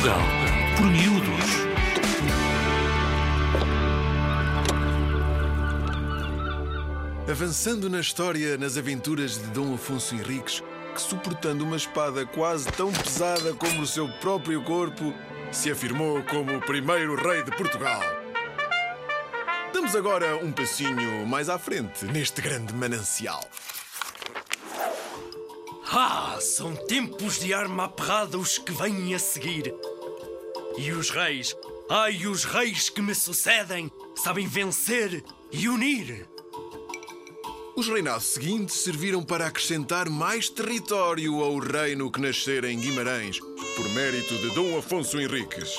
Portugal, por miúdos. Avançando na história, nas aventuras de Dom Afonso Henriques, que suportando uma espada quase tão pesada como o seu próprio corpo, se afirmou como o primeiro rei de Portugal. Damos agora um passinho mais à frente neste grande manancial. Ah, são tempos de arma aperrada os que vêm a seguir. E os reis, ai, os reis que me sucedem, sabem vencer e unir. Os reinados seguintes serviram para acrescentar mais território ao reino que nascera em Guimarães, por mérito de Dom Afonso Henriques.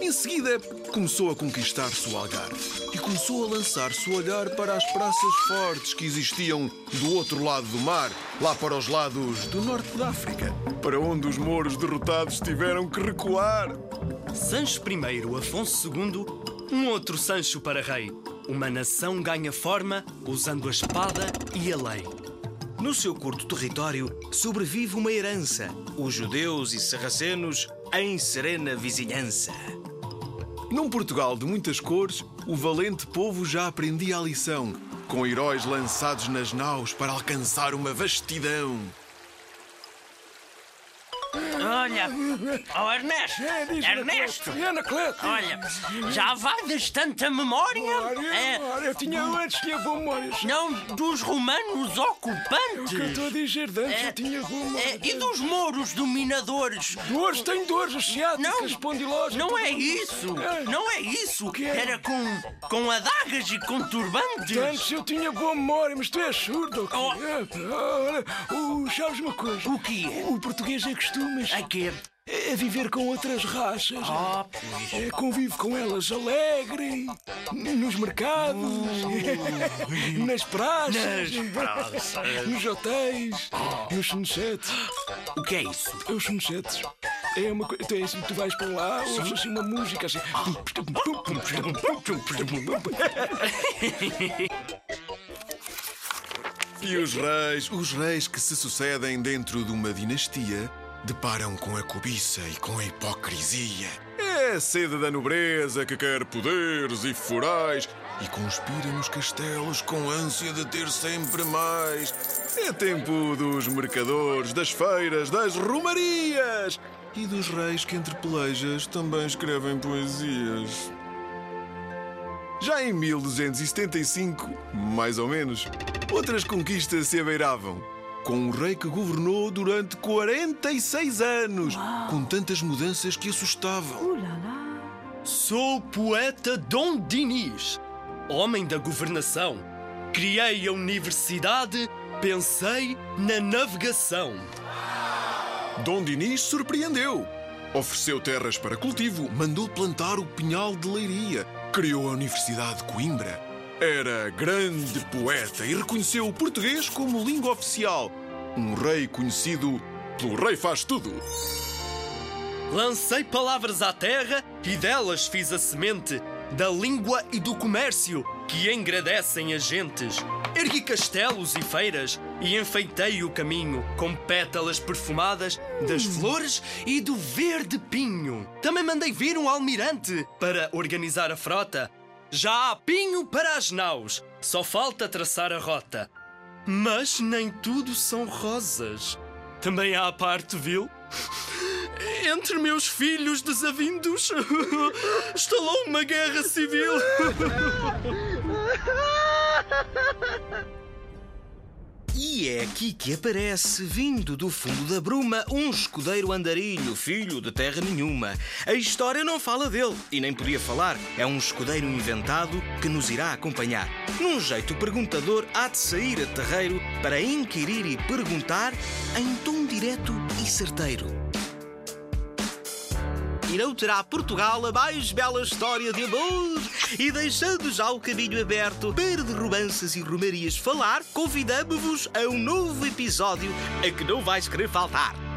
Em seguida, começou a conquistar-se o Algarve e começou a lançar-se o olhar para as praças fortes que existiam do outro lado do mar, lá para os lados do norte da África, para onde os mouros derrotados tiveram que recuar. Sancho I, Afonso II, um outro Sancho para rei. Uma nação ganha forma usando a espada e a lei. No seu curto território sobrevive uma herança: os judeus e sarracenos em serena vizinhança. Num Portugal de muitas cores, o valente povo já aprendia a lição, com heróis lançados nas naus para alcançar uma vastidão. Olha, oh Ernesto, Ernesto, É, Anacleto. olha, já vais tanta memória? É, eu tinha antes, tinha boa memória. não dos romanos O que eu ocupantes. estou a dizer de antes, É, eu tinha boa memória. é, e dos mouros dominadores. Dores, tenho dores asiáticas, Não, espondilosas. não é isso, É. não é isso. quê? Era com, com adagas e com turbantes. Antes eu tinha boa memória, mas tu és surdo. Oh. É, Ora, o, sabes uma coisa? O que é? O português é costumes. É que É viver com outras raças. Oh, pois. É, convive com elas alegre, nos mercados, nas praças, Nas praças. nos hotéis, nos sunsets. O que é isso? É os sunsets. É uma coisa. Tu, é assim, tu vais para lá, ouves assim uma música assim. E os reis, os reis que se sucedem dentro de uma dinastia, deparam com a cobiça e com a hipocrisia. É a sede da nobreza que quer poderes e forais e conspira nos castelos com ânsia de ter sempre mais. É tempo dos mercadores, das feiras, das romarias e dos reis que entre pelejas também escrevem poesias. Já em 1275, mais ou menos, outras conquistas se abeiravam. Com um rei que governou durante 46 anos, com tantas mudanças que assustavam. Sou o poeta Dom Dinis, homem da governação. Criei a universidade, pensei na navegação. Dom Dinis surpreendeu. Ofereceu terras para cultivo, mandou plantar o pinhal de Leiria, criou a Universidade de Coimbra. Era grande poeta e reconheceu o português como língua oficial. Um rei conhecido pelo Rei Faz Tudo. Lancei palavras à terra e delas fiz a semente da língua e do comércio que engrandecem as gentes. Ergui castelos e feiras e enfeitei o caminho com pétalas perfumadas das flores e do verde pinho. Também mandei vir um almirante para organizar a frota. Já há pinho para as naus, só falta traçar a rota. Mas nem tudo são rosas. Também há a parte vil entre meus filhos desavindos estalou uma guerra civil. E é aqui que aparece, vindo do fundo da bruma, um escudeiro andarilho, filho de terra nenhuma. A história não fala dele, e nem podia falar. É um escudeiro inventado que nos irá acompanhar. Num jeito perguntador, há de sair a terreiro para inquirir e perguntar em tom direto e certeiro. Terá Portugal a mais bela história de amor. E deixando já o caminho aberto para de romances e romarias falar, convidamos-vos a um novo episódio a que não vais querer faltar.